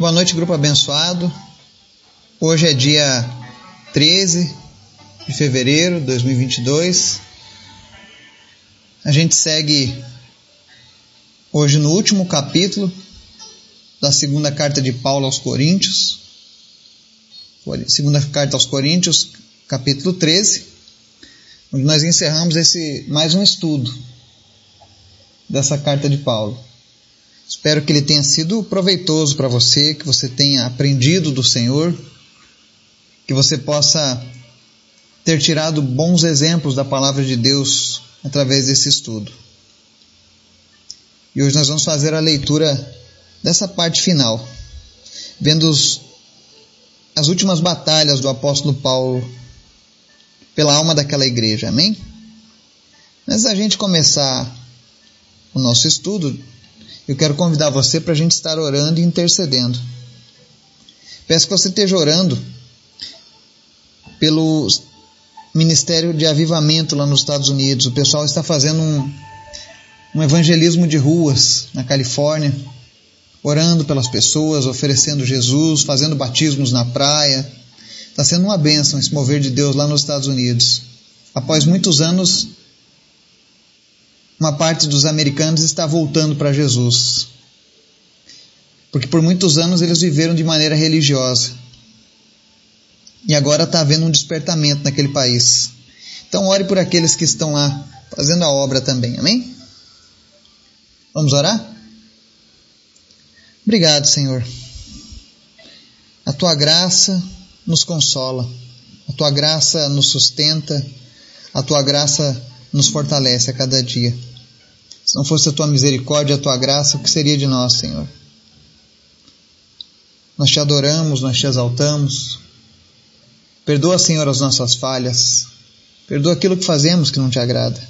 Boa noite, grupo abençoado. Hoje é dia 13 de fevereiro de 2022. A gente segue hoje no último capítulo da segunda carta de Paulo aos Coríntios. Segunda carta aos Coríntios, capítulo 13, onde nós encerramos esse mais um estudo dessa carta de Paulo. Espero que ele tenha sido proveitoso para você, que você tenha aprendido do Senhor, que você possa ter tirado bons exemplos da palavra de Deus através desse estudo. E hoje nós vamos fazer a leitura dessa parte final, vendo os, as últimas batalhas do apóstolo Paulo pela alma daquela igreja, amém? Antes da gente começar o nosso estudo, eu quero convidar você para a gente estar orando e intercedendo. Peço que você esteja orando pelo Ministério de Avivamento lá nos Estados Unidos. O pessoal está fazendo um, um evangelismo de ruas na Califórnia, orando pelas pessoas, oferecendo Jesus, fazendo batismos na praia. Está sendo uma bênção esse mover de Deus lá nos Estados Unidos. Após muitos anos uma parte dos americanos está voltando para Jesus. Porque por muitos anos eles viveram de maneira religiosa. E agora está havendo um despertamento naquele país. Então ore por aqueles que estão lá fazendo a obra também. Amém? Vamos orar? Obrigado, Senhor. A tua graça nos consola. A tua graça nos sustenta. A tua graça nos fortalece a cada dia. Se não fosse a tua misericórdia a tua graça, o que seria de nós, Senhor? Nós te adoramos, nós te exaltamos. Perdoa, Senhor, as nossas falhas. Perdoa aquilo que fazemos que não te agrada.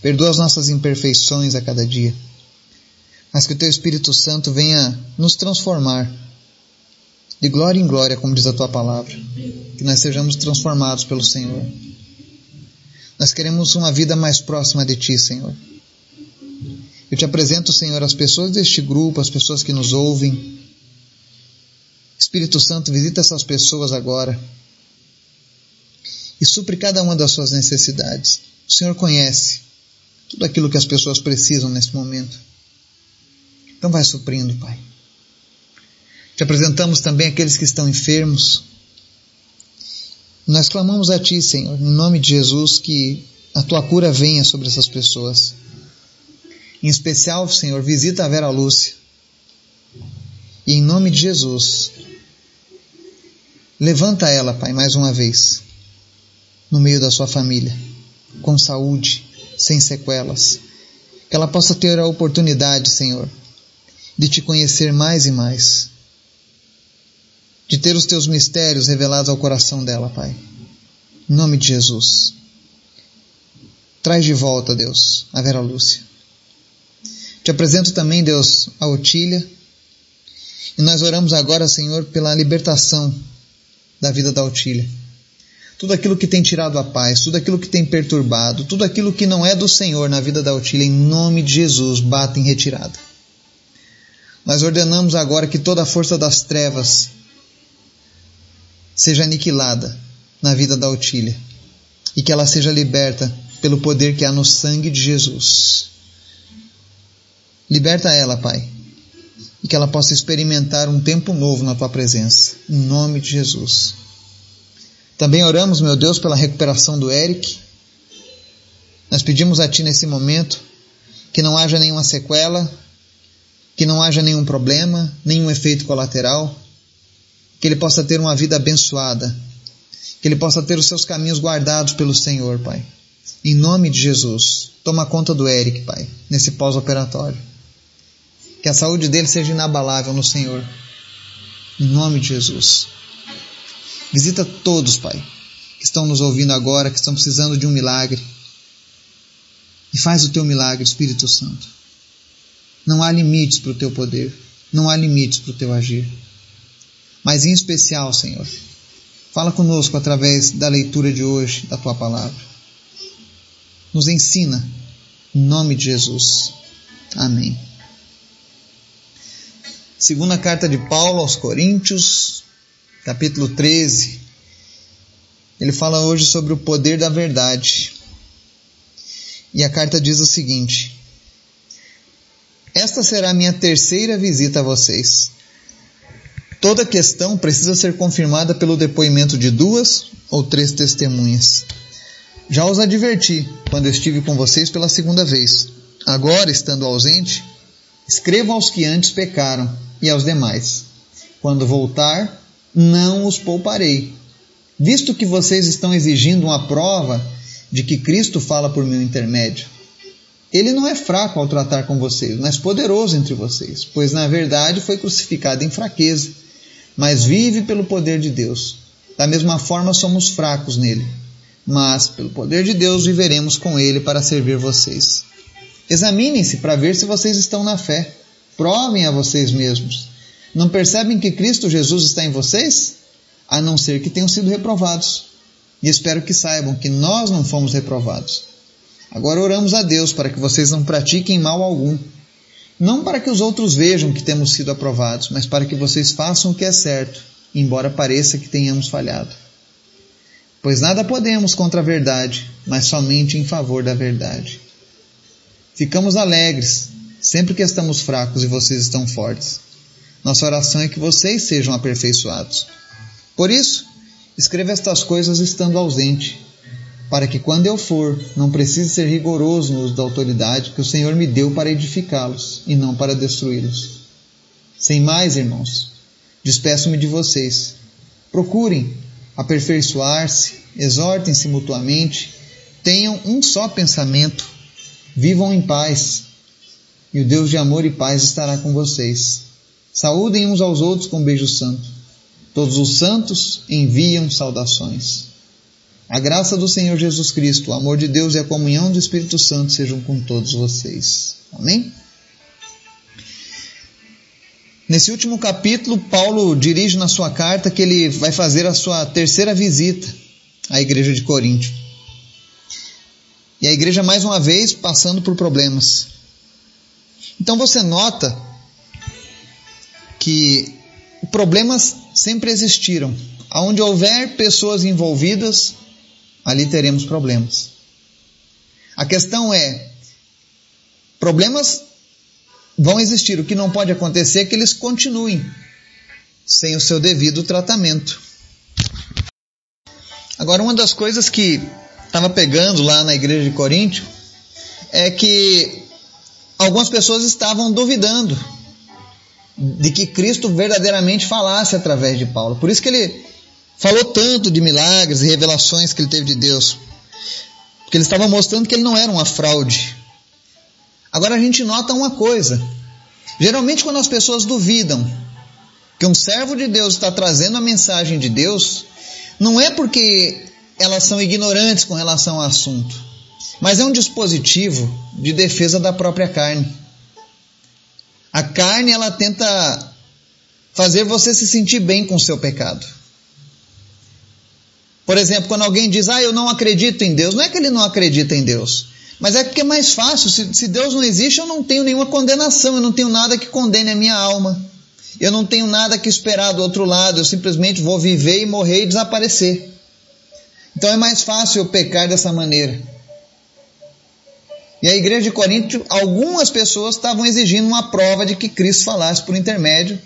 Perdoa as nossas imperfeições a cada dia. Mas que o teu Espírito Santo venha nos transformar de glória em glória, como diz a tua palavra. Que nós sejamos transformados pelo Senhor. Nós queremos uma vida mais próxima de ti, Senhor. Eu te apresento, Senhor, as pessoas deste grupo, as pessoas que nos ouvem. Espírito Santo, visita essas pessoas agora e supre cada uma das suas necessidades. O Senhor conhece tudo aquilo que as pessoas precisam nesse momento. Então vai suprindo, Pai. Te apresentamos também aqueles que estão enfermos. Nós clamamos a Ti, Senhor, em nome de Jesus, que a Tua cura venha sobre essas pessoas. Em especial, Senhor, visita a Vera Lúcia. E em nome de Jesus, levanta ela, Pai, mais uma vez, no meio da sua família, com saúde, sem sequelas. Que ela possa ter a oportunidade, Senhor, de te conhecer mais e mais. De ter os teus mistérios revelados ao coração dela, Pai. Em nome de Jesus. Traz de volta, Deus, a Vera Lúcia. Te apresento também, Deus, a Otília. E nós oramos agora, Senhor, pela libertação da vida da Otília. Tudo aquilo que tem tirado a paz, tudo aquilo que tem perturbado, tudo aquilo que não é do Senhor na vida da Otília, em nome de Jesus, bata em retirada. Nós ordenamos agora que toda a força das trevas seja aniquilada na vida da Otília e que ela seja liberta pelo poder que há no sangue de Jesus. Liberta ela, Pai, e que ela possa experimentar um tempo novo na tua presença, em nome de Jesus. Também oramos, meu Deus, pela recuperação do Eric. Nós pedimos a Ti nesse momento que não haja nenhuma sequela, que não haja nenhum problema, nenhum efeito colateral, que ele possa ter uma vida abençoada, que ele possa ter os seus caminhos guardados pelo Senhor, Pai. Em nome de Jesus, toma conta do Eric, Pai, nesse pós-operatório. Que a saúde dele seja inabalável no Senhor. Em nome de Jesus. Visita todos, Pai, que estão nos ouvindo agora, que estão precisando de um milagre. E faz o teu milagre, Espírito Santo. Não há limites para o teu poder. Não há limites para o teu agir. Mas em especial, Senhor, fala conosco através da leitura de hoje da tua palavra. Nos ensina, em nome de Jesus. Amém. Segunda carta de Paulo aos Coríntios, capítulo 13. Ele fala hoje sobre o poder da verdade. E a carta diz o seguinte: Esta será a minha terceira visita a vocês. Toda questão precisa ser confirmada pelo depoimento de duas ou três testemunhas. Já os adverti quando estive com vocês pela segunda vez. Agora, estando ausente, escrevo aos que antes pecaram e aos demais. Quando voltar, não os pouparei, visto que vocês estão exigindo uma prova de que Cristo fala por meu intermédio. Ele não é fraco ao tratar com vocês, mas poderoso entre vocês, pois na verdade foi crucificado em fraqueza, mas vive pelo poder de Deus. Da mesma forma somos fracos nele, mas pelo poder de Deus viveremos com ele para servir vocês. Examinem-se para ver se vocês estão na fé. Provem a vocês mesmos. Não percebem que Cristo Jesus está em vocês? A não ser que tenham sido reprovados. E espero que saibam que nós não fomos reprovados. Agora oramos a Deus para que vocês não pratiquem mal algum. Não para que os outros vejam que temos sido aprovados, mas para que vocês façam o que é certo, embora pareça que tenhamos falhado. Pois nada podemos contra a verdade, mas somente em favor da verdade. Ficamos alegres sempre que estamos fracos e vocês estão fortes. Nossa oração é que vocês sejam aperfeiçoados. Por isso, escreva estas coisas estando ausente, para que quando eu for, não precise ser rigoroso no uso da autoridade que o Senhor me deu para edificá-los e não para destruí-los. Sem mais, irmãos, despeço-me de vocês. Procurem aperfeiçoar-se, exortem-se mutuamente, tenham um só pensamento, vivam em paz e o Deus de amor e paz estará com vocês. Saúdem uns aos outros com um beijo santo. Todos os santos enviam saudações. A graça do Senhor Jesus Cristo, o amor de Deus e a comunhão do Espírito Santo sejam com todos vocês. Amém? Nesse último capítulo, Paulo dirige na sua carta que ele vai fazer a sua terceira visita à igreja de Corinto. E a igreja, mais uma vez, passando por problemas. Então você nota que problemas sempre existiram. Onde houver pessoas envolvidas, ali teremos problemas. A questão é: problemas vão existir. O que não pode acontecer é que eles continuem sem o seu devido tratamento. Agora, uma das coisas que estava pegando lá na igreja de Coríntio é que algumas pessoas estavam duvidando de que Cristo verdadeiramente falasse através de Paulo. Por isso que ele falou tanto de milagres e revelações que ele teve de Deus. Porque ele estava mostrando que ele não era uma fraude. Agora a gente nota uma coisa. Geralmente quando as pessoas duvidam que um servo de Deus está trazendo a mensagem de Deus, não é porque elas são ignorantes com relação ao assunto mas é um dispositivo de defesa da própria carne. A carne ela tenta fazer você se sentir bem com o seu pecado. Por exemplo, quando alguém diz, ah, eu não acredito em Deus, não é que ele não acredita em Deus, mas é porque é mais fácil. Se, se Deus não existe, eu não tenho nenhuma condenação, eu não tenho nada que condene a minha alma. Eu não tenho nada que esperar do outro lado, eu simplesmente vou viver e morrer e desaparecer. Então é mais fácil eu pecar dessa maneira. E a igreja de Corinto, algumas pessoas estavam exigindo uma prova de que Cristo falasse por intermédio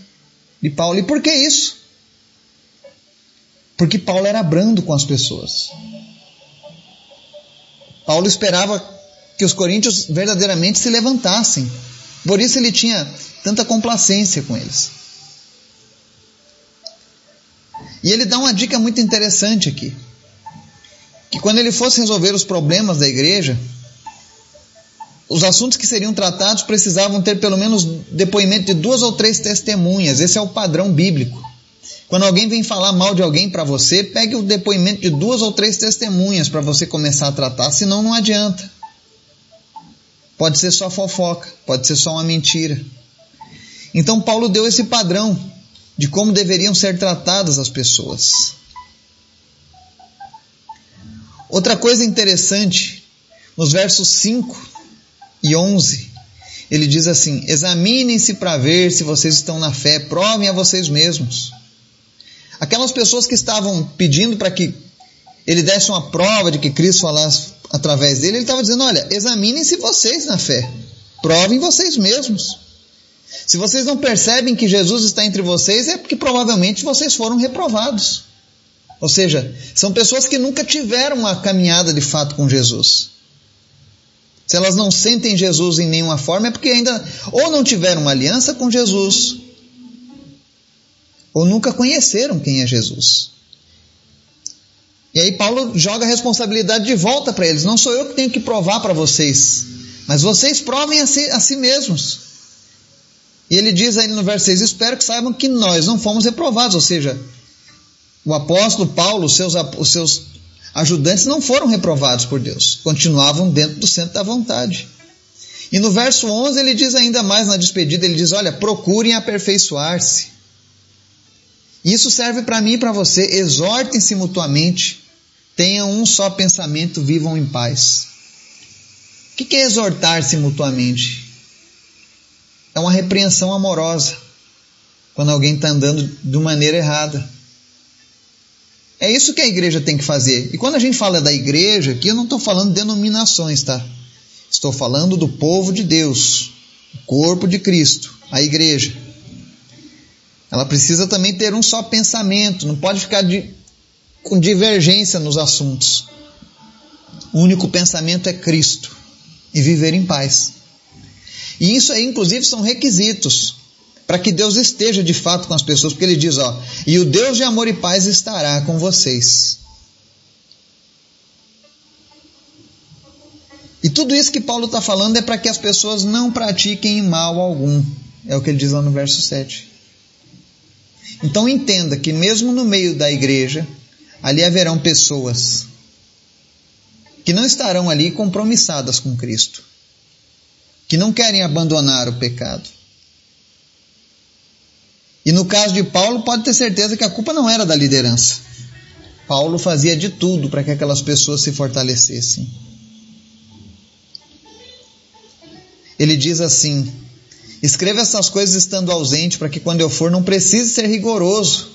de Paulo. E por que isso? Porque Paulo era brando com as pessoas. Paulo esperava que os coríntios verdadeiramente se levantassem. Por isso ele tinha tanta complacência com eles. E ele dá uma dica muito interessante aqui. Que quando ele fosse resolver os problemas da igreja, os assuntos que seriam tratados precisavam ter pelo menos depoimento de duas ou três testemunhas. Esse é o padrão bíblico. Quando alguém vem falar mal de alguém para você, pegue o depoimento de duas ou três testemunhas para você começar a tratar, senão não adianta. Pode ser só fofoca, pode ser só uma mentira. Então Paulo deu esse padrão de como deveriam ser tratadas as pessoas. Outra coisa interessante, nos versos 5 e 11, ele diz assim: examinem-se para ver se vocês estão na fé, provem a vocês mesmos. Aquelas pessoas que estavam pedindo para que ele desse uma prova de que Cristo falasse através dele, ele estava dizendo: olha, examinem-se vocês na fé, provem vocês mesmos. Se vocês não percebem que Jesus está entre vocês, é porque provavelmente vocês foram reprovados. Ou seja, são pessoas que nunca tiveram uma caminhada de fato com Jesus. Se elas não sentem Jesus em nenhuma forma, é porque ainda ou não tiveram uma aliança com Jesus, ou nunca conheceram quem é Jesus. E aí Paulo joga a responsabilidade de volta para eles. Não sou eu que tenho que provar para vocês, mas vocês provem a si, a si mesmos. E ele diz aí no verso 6: Espero que saibam que nós não fomos reprovados. Ou seja, o apóstolo Paulo, seus, os seus ajudantes não foram reprovados por Deus, continuavam dentro do centro da vontade. E no verso 11 ele diz ainda mais na despedida: ele diz, Olha, procurem aperfeiçoar-se. Isso serve para mim e para você. Exortem-se mutuamente, tenham um só pensamento, vivam em paz. O que é exortar-se mutuamente? É uma repreensão amorosa quando alguém está andando de maneira errada. É isso que a igreja tem que fazer. E quando a gente fala da igreja, aqui eu não estou falando de denominações, tá? Estou falando do povo de Deus, o corpo de Cristo, a igreja. Ela precisa também ter um só pensamento, não pode ficar de, com divergência nos assuntos. O único pensamento é Cristo e viver em paz. E isso aí, inclusive, são requisitos para que Deus esteja de fato com as pessoas, porque ele diz, ó, e o Deus de amor e paz estará com vocês. E tudo isso que Paulo está falando é para que as pessoas não pratiquem mal algum. É o que ele diz lá no verso 7. Então entenda que mesmo no meio da igreja, ali haverão pessoas que não estarão ali compromissadas com Cristo, que não querem abandonar o pecado. E no caso de Paulo, pode ter certeza que a culpa não era da liderança. Paulo fazia de tudo para que aquelas pessoas se fortalecessem. Ele diz assim: Escreva essas coisas estando ausente, para que quando eu for não precise ser rigoroso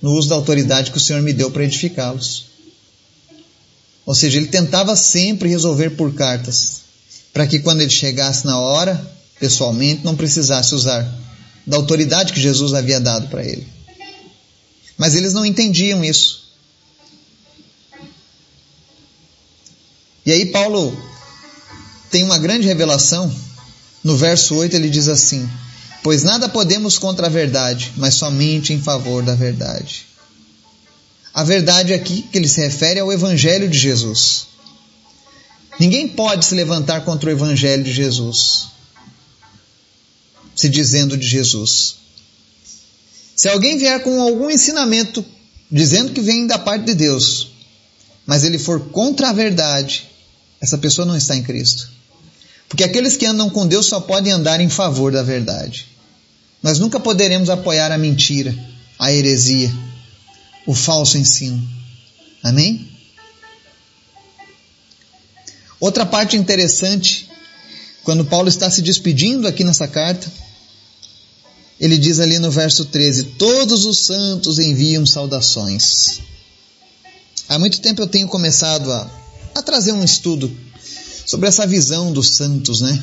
no uso da autoridade que o Senhor me deu para edificá-los. Ou seja, ele tentava sempre resolver por cartas, para que quando ele chegasse na hora, pessoalmente, não precisasse usar da autoridade que Jesus havia dado para ele. Mas eles não entendiam isso. E aí Paulo tem uma grande revelação. No verso 8 ele diz assim: Pois nada podemos contra a verdade, mas somente em favor da verdade. A verdade aqui que ele se refere é o Evangelho de Jesus. Ninguém pode se levantar contra o Evangelho de Jesus se dizendo de Jesus. Se alguém vier com algum ensinamento dizendo que vem da parte de Deus, mas ele for contra a verdade, essa pessoa não está em Cristo. Porque aqueles que andam com Deus só podem andar em favor da verdade. Nós nunca poderemos apoiar a mentira, a heresia, o falso ensino. Amém? Outra parte interessante, quando Paulo está se despedindo aqui nessa carta, ele diz ali no verso 13: Todos os santos enviam saudações. Há muito tempo eu tenho começado a, a trazer um estudo sobre essa visão dos santos, né?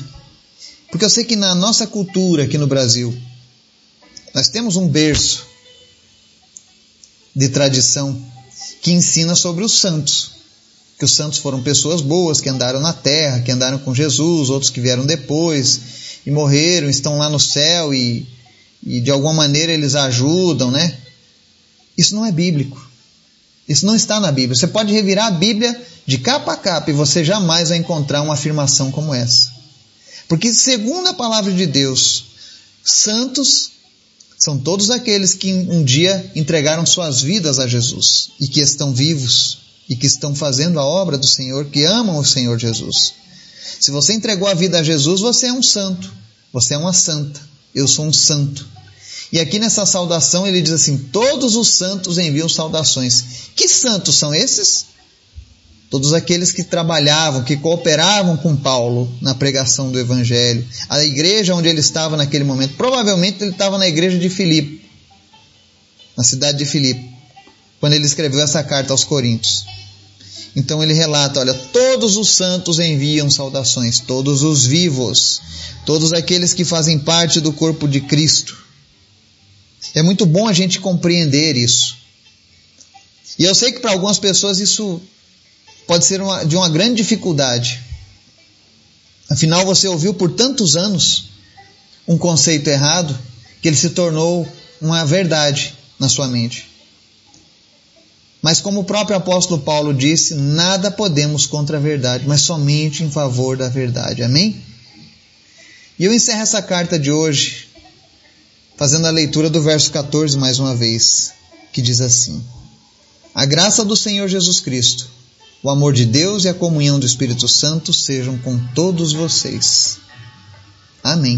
Porque eu sei que na nossa cultura aqui no Brasil, nós temos um berço de tradição que ensina sobre os santos. Que os santos foram pessoas boas, que andaram na terra, que andaram com Jesus, outros que vieram depois e morreram, estão lá no céu e e de alguma maneira eles ajudam, né? Isso não é bíblico. Isso não está na Bíblia. Você pode revirar a Bíblia de capa a capa e você jamais vai encontrar uma afirmação como essa. Porque, segundo a palavra de Deus, santos são todos aqueles que um dia entregaram suas vidas a Jesus e que estão vivos e que estão fazendo a obra do Senhor, que amam o Senhor Jesus. Se você entregou a vida a Jesus, você é um santo, você é uma santa eu sou um santo. E aqui nessa saudação ele diz assim: Todos os santos enviam saudações. Que santos são esses? todos aqueles que trabalhavam, que cooperavam com Paulo na pregação do Evangelho, a igreja onde ele estava naquele momento. Provavelmente ele estava na igreja de Filipe, na cidade de Filipe, quando ele escreveu essa carta aos Coríntios. Então ele relata: olha, todos os santos enviam saudações, todos os vivos, todos aqueles que fazem parte do corpo de Cristo. É muito bom a gente compreender isso. E eu sei que para algumas pessoas isso pode ser uma, de uma grande dificuldade. Afinal, você ouviu por tantos anos um conceito errado que ele se tornou uma verdade na sua mente. Mas, como o próprio apóstolo Paulo disse, nada podemos contra a verdade, mas somente em favor da verdade. Amém? E eu encerro essa carta de hoje fazendo a leitura do verso 14 mais uma vez, que diz assim: A graça do Senhor Jesus Cristo o amor de Deus e a comunhão do Espírito Santo sejam com todos vocês. Amém.